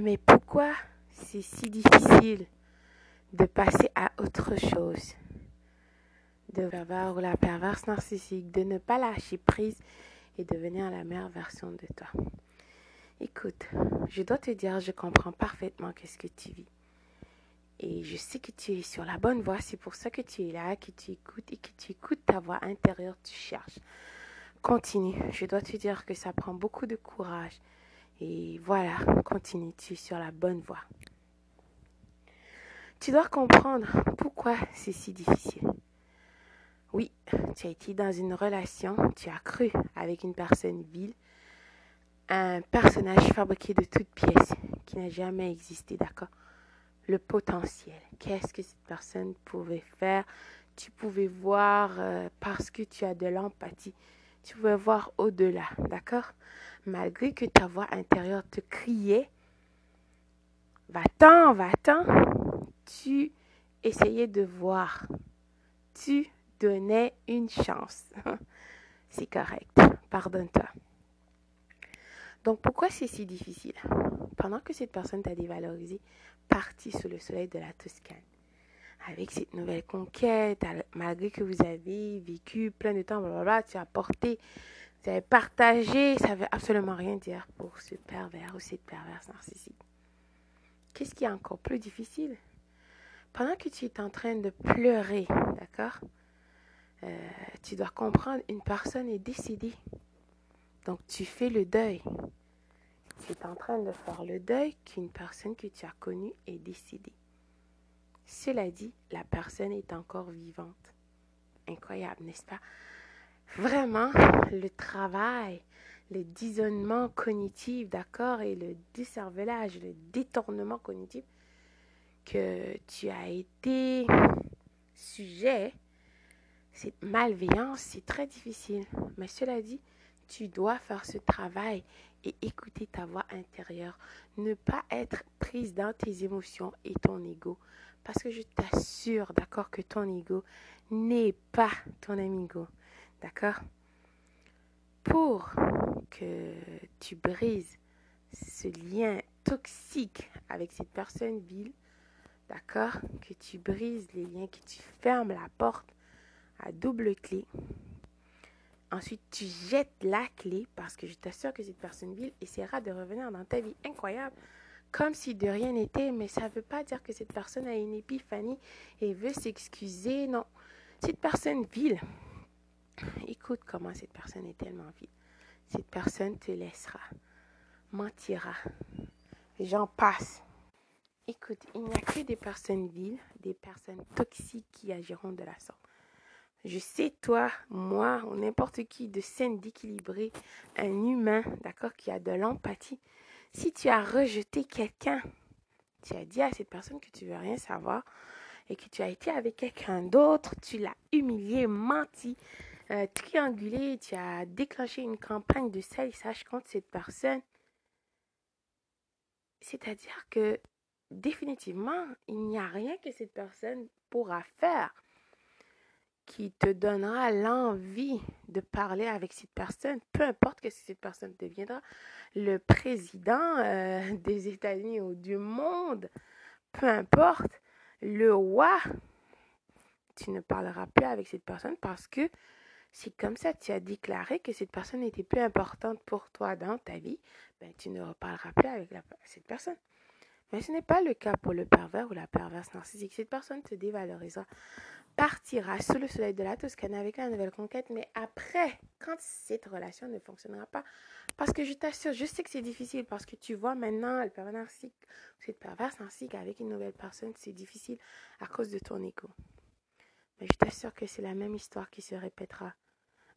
Mais pourquoi c'est si difficile de passer à autre chose? De la perverse narcissique, de ne pas lâcher prise et devenir la meilleure version de toi. Écoute, je dois te dire, je comprends parfaitement qu'est-ce que tu vis. Et je sais que tu es sur la bonne voie, c'est pour ça que tu es là, que tu écoutes et que tu écoutes ta voix intérieure, tu cherches. Continue, je dois te dire que ça prend beaucoup de courage. Et voilà, continue, tu es sur la bonne voie. Tu dois comprendre pourquoi c'est si difficile. Oui, tu as été dans une relation, tu as cru avec une personne vile, un personnage fabriqué de toutes pièces qui n'a jamais existé, d'accord? Le potentiel. Qu'est-ce que cette personne pouvait faire? Tu pouvais voir euh, parce que tu as de l'empathie. Tu pouvais voir au-delà, d'accord? Malgré que ta voix intérieure te criait, va-t'en, va-t'en, tu essayais de voir. Tu donnais une chance. C'est correct. Pardonne-toi. Donc pourquoi c'est si difficile? Pendant que cette personne t'a dévalorisé, parti sous le soleil de la Toscane, avec cette nouvelle conquête, malgré que vous avez vécu plein de temps, blablabla, tu as porté, tu as partagé, ça ne veut absolument rien dire pour ce pervers ou cette perverse narcissique. Qu'est-ce qui est encore plus difficile? Pendant que tu es en train de pleurer, d'accord? Euh, tu dois comprendre, une personne est décédée. Donc tu fais le deuil. Tu es en train de faire le deuil qu'une personne que tu as connue est décédée. Cela dit, la personne est encore vivante. Incroyable, n'est-ce pas? Vraiment, le travail, le disonnement cognitif, d'accord, et le décervelage, le détournement cognitif que tu as été sujet cette malveillance, c'est très difficile. Mais cela dit, tu dois faire ce travail et écouter ta voix intérieure. Ne pas être prise dans tes émotions et ton ego. Parce que je t'assure, d'accord, que ton ego n'est pas ton amigo. D'accord? Pour que tu brises ce lien toxique avec cette personne vile, d'accord? Que tu brises les liens, que tu fermes la porte à double clé. Ensuite, tu jettes la clé parce que je t'assure que cette personne vile essaiera de revenir dans ta vie incroyable comme si de rien n'était, mais ça ne veut pas dire que cette personne a une épiphanie et veut s'excuser. Non, cette personne vile, écoute comment cette personne est tellement vile. Cette personne te laissera, mentira. J'en passe. Écoute, il n'y a que des personnes viles, des personnes toxiques qui agiront de la sorte. Je sais, toi, moi, ou n'importe qui de saine, d'équilibré, un humain, d'accord, qui a de l'empathie. Si tu as rejeté quelqu'un, tu as dit à cette personne que tu veux rien savoir et que tu as été avec quelqu'un d'autre, tu l'as humilié, menti, euh, triangulé, tu as déclenché une campagne de salissage contre cette personne. C'est-à-dire que définitivement, il n'y a rien que cette personne pourra faire qui te donnera l'envie de parler avec cette personne, peu importe que cette personne deviendra le président euh, des États-Unis ou du monde, peu importe, le roi, tu ne parleras plus avec cette personne parce que c'est comme ça, tu as déclaré que cette personne n'était plus importante pour toi dans ta vie, ben, tu ne reparleras plus avec cette personne. Mais ce n'est pas le cas pour le pervers ou la perverse narcissique. Cette personne te dévalorisera partira sous le soleil de la Toscane avec la nouvelle conquête, mais après, quand cette relation ne fonctionnera pas, parce que je t'assure, je sais que c'est difficile, parce que tu vois maintenant le pervers narcissique, cette perverse narcissique avec une nouvelle personne, c'est difficile à cause de ton ego. Mais je t'assure que c'est la même histoire qui se répétera.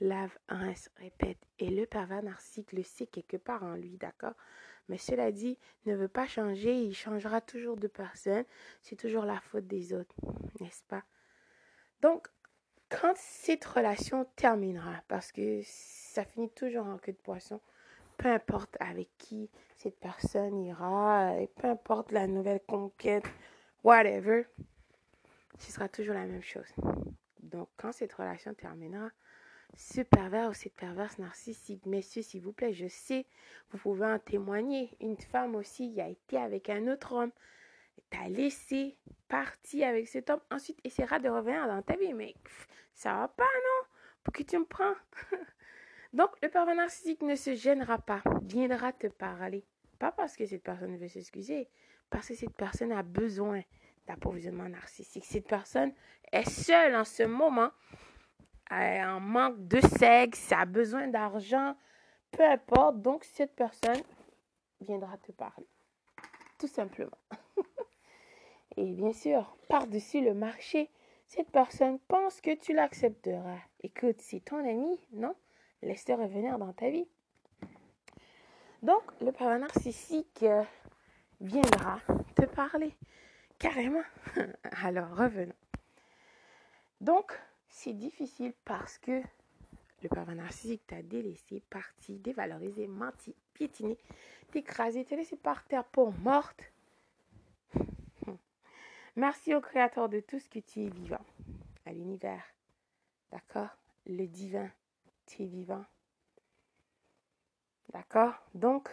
Lave, rince, répète. Et le pervers narcissique le sait quelque part en lui, d'accord? Mais cela dit, ne veut pas changer, il changera toujours de personne. C'est toujours la faute des autres, n'est-ce pas? Donc, quand cette relation terminera, parce que ça finit toujours en queue de poisson, peu importe avec qui cette personne ira, et peu importe la nouvelle conquête, whatever, ce sera toujours la même chose. Donc, quand cette relation terminera, ce pervers ou cette perverse narcissique. Messieurs, s'il vous plaît, je sais, vous pouvez en témoigner. Une femme aussi qui a été avec un autre homme, t'a laissé partir avec cet homme, ensuite essaiera de revenir dans ta vie. Mais ça va pas, non? Pour que tu me prends? Donc, le pervers narcissique ne se gênera pas, viendra te parler. Pas parce que cette personne veut s'excuser, parce que cette personne a besoin d'approvisionnement narcissique. Cette personne est seule en ce moment, a un manque de sexe, a besoin d'argent, peu importe. Donc, cette personne viendra te parler. Tout simplement. Et bien sûr, par-dessus le marché, cette personne pense que tu l'accepteras. Écoute, c'est ton ami, non? Laisse-le revenir dans ta vie. Donc, le pervers narcissique euh, viendra te parler. Carrément. Alors, revenons. Donc, c'est difficile parce que le pervers narcissique t'a délaissé, parti, dévalorisé, menti, piétiné, t'écrasé, te laissé par terre pour morte. Merci au Créateur de tout ce que tu es vivant, à l'univers. D'accord? Le divin, tu es vivant. D'accord? Donc,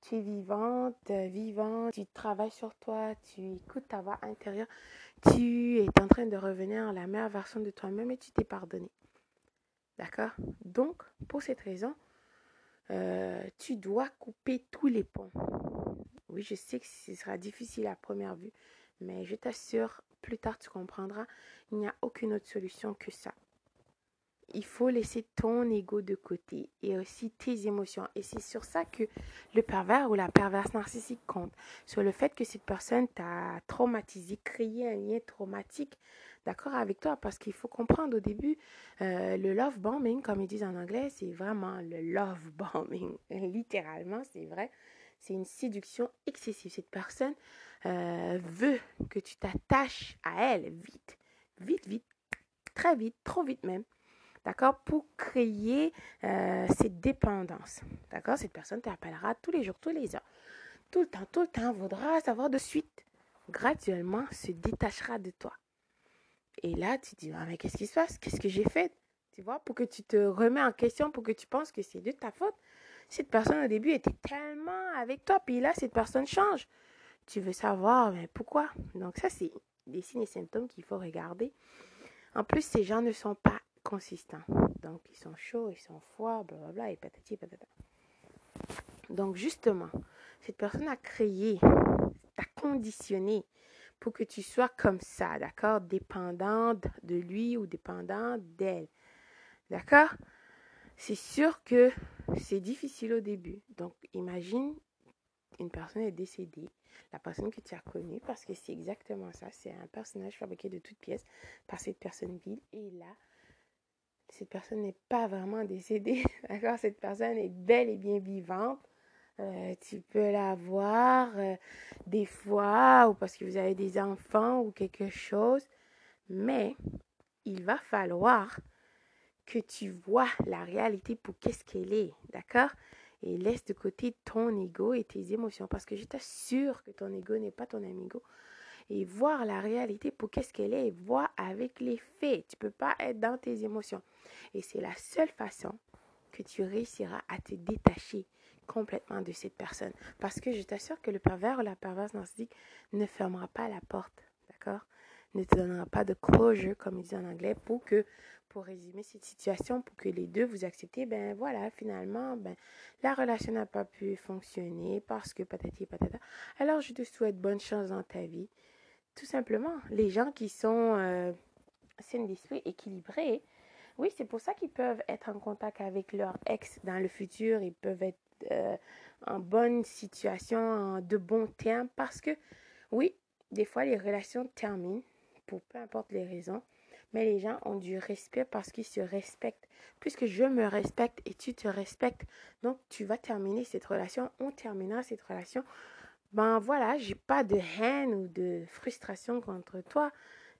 tu es vivante, vivant, tu travailles sur toi, tu écoutes ta voix intérieure, tu es en train de revenir à la meilleure version de toi-même et tu t'es pardonné. D'accord? Donc, pour cette raison, euh, tu dois couper tous les ponts. Oui, je sais que ce sera difficile à première vue, mais je t'assure, plus tard tu comprendras, il n'y a aucune autre solution que ça il faut laisser ton ego de côté et aussi tes émotions. Et c'est sur ça que le pervers ou la perverse narcissique compte. Sur le fait que cette personne t'a traumatisé, créé un lien traumatique, d'accord, avec toi? Parce qu'il faut comprendre au début, euh, le love bombing, comme ils disent en anglais, c'est vraiment le love bombing. Littéralement, c'est vrai. C'est une séduction excessive. Cette personne euh, veut que tu t'attaches à elle vite, vite, vite, très vite, trop vite même d'accord, pour créer euh, cette dépendance. D'accord? Cette personne t'appellera tous les jours, tous les heures. Tout le temps, tout le temps, voudra savoir de suite. Graduellement, se détachera de toi. Et là, tu dis, ah, mais qu'est-ce qui se passe? Qu'est-ce que j'ai fait? Tu vois, pour que tu te remets en question, pour que tu penses que c'est de ta faute. Cette personne, au début, était tellement avec toi, puis là, cette personne change. Tu veux savoir, mais pourquoi? Donc ça, c'est des signes et symptômes qu'il faut regarder. En plus, ces gens ne sont pas consistants. Donc, ils sont chauds, ils sont froids, blablabla, et patati patata. Donc, justement, cette personne a créé, t'a conditionné pour que tu sois comme ça, d'accord? Dépendante de lui ou dépendante d'elle. D'accord? C'est sûr que c'est difficile au début. Donc, imagine, une personne est décédée, la personne que tu as connue, parce que c'est exactement ça, c'est un personnage fabriqué de toutes pièces par cette personne vile. Et là, cette personne n'est pas vraiment décédée, d'accord? Cette personne est bel et bien vivante. Euh, tu peux la voir euh, des fois ou parce que vous avez des enfants ou quelque chose, mais il va falloir que tu vois la réalité pour qu'est-ce qu'elle est, d'accord? Et laisse de côté ton ego et tes émotions parce que je t'assure que ton ego n'est pas ton amigo et voir la réalité pour qu'est-ce qu'elle est et avec les faits. Tu peux pas être dans tes émotions. Et c'est la seule façon que tu réussiras à te détacher complètement de cette personne. Parce que je t'assure que le pervers ou la perverse narcissique ne fermera pas la porte, d'accord? Ne te donnera pas de closure, comme ils disent en anglais, pour que, pour résumer cette situation, pour que les deux vous acceptez, ben voilà, finalement, ben, la relation n'a pas pu fonctionner parce que patati patata. Alors, je te souhaite bonne chance dans ta vie. Tout simplement, les gens qui sont euh, sains d'esprit, équilibrés, oui, c'est pour ça qu'ils peuvent être en contact avec leur ex dans le futur. Ils peuvent être euh, en bonne situation, en de bons termes, parce que, oui, des fois, les relations terminent pour peu importe les raisons, mais les gens ont du respect parce qu'ils se respectent. Puisque je me respecte et tu te respectes, donc tu vas terminer cette relation, on terminera cette relation. Ben voilà, j'ai pas de haine ou de frustration contre toi.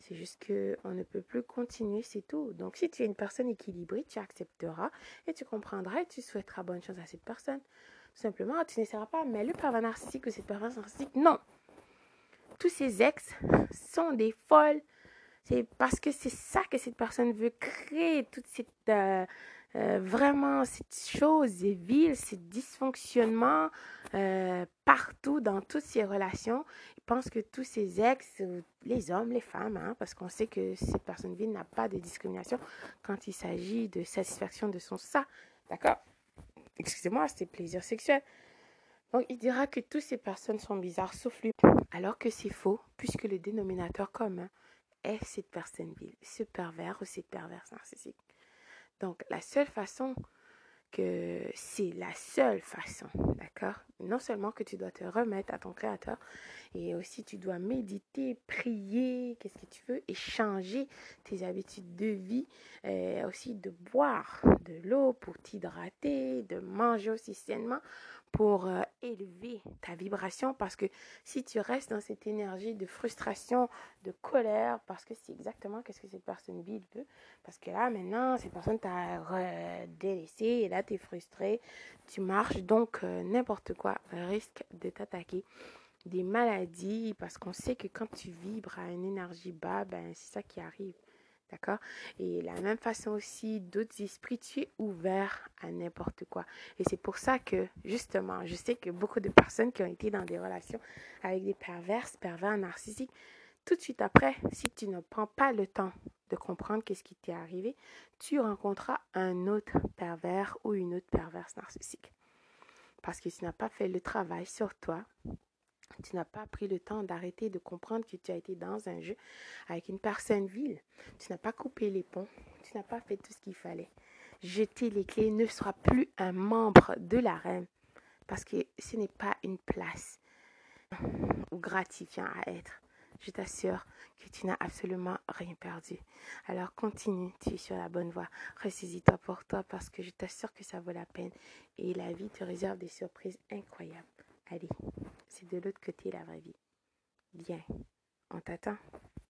C'est juste qu'on ne peut plus continuer, c'est tout. Donc, si tu es une personne équilibrée, tu accepteras et tu comprendras et tu souhaiteras bonne chance à cette personne. Tout simplement, tu n'essaieras pas, mais le pervers narcissique ou cette perverse narcissique, non. Tous ces ex sont des folles. C'est parce que c'est ça que cette personne veut créer, toute cette... Euh, euh, vraiment cette chose, ces villes, ces dysfonctionnements euh, partout dans toutes ces relations. Il pense que tous ces ex, les hommes, les femmes, hein, parce qu'on sait que cette personne ville n'a pas de discrimination quand il s'agit de satisfaction de son ça. D'accord? Excusez-moi, c'est plaisir sexuel. Donc, il dira que toutes ces personnes sont bizarres sauf lui. Alors que c'est faux, puisque le dénominateur commun est cette personne ville, ce pervers ou cette perverse narcissique? Donc, la seule façon que c'est la seule façon, d'accord? Non seulement que tu dois te remettre à ton créateur, et aussi tu dois méditer, prier, qu'est-ce que tu veux, et changer tes habitudes de vie, et aussi de boire de l'eau pour t'hydrater, de manger aussi sainement pour euh, élever ta vibration. Parce que si tu restes dans cette énergie de frustration, de colère, parce que c'est exactement ce que cette personne vit veut, parce que là maintenant, cette personne t'a délaissé et là tu es frustré, tu marches, donc euh, n'importe quoi risque de t'attaquer des maladies parce qu'on sait que quand tu vibres à une énergie bas, ben, c'est ça qui arrive. D'accord? Et la même façon aussi, d'autres esprits, tu es ouvert à n'importe quoi. Et c'est pour ça que, justement, je sais que beaucoup de personnes qui ont été dans des relations avec des perverses, pervers narcissiques, tout de suite après, si tu ne prends pas le temps de comprendre qu'est-ce qui t'est arrivé, tu rencontreras un autre pervers ou une autre perverse narcissique. Parce que tu n'as pas fait le travail sur toi, tu n'as pas pris le temps d'arrêter de comprendre que tu as été dans un jeu avec une personne vile. Tu n'as pas coupé les ponts. Tu n'as pas fait tout ce qu'il fallait. Jeter les clés ne sera plus un membre de la reine parce que ce n'est pas une place gratifiant à être. Je t'assure que tu n'as absolument rien perdu. Alors continue, tu es sur la bonne voie. Ressaisis-toi pour toi parce que je t'assure que ça vaut la peine et la vie te réserve des surprises incroyables. Allez, c'est de l'autre côté la vraie vie. Viens, on t'attend.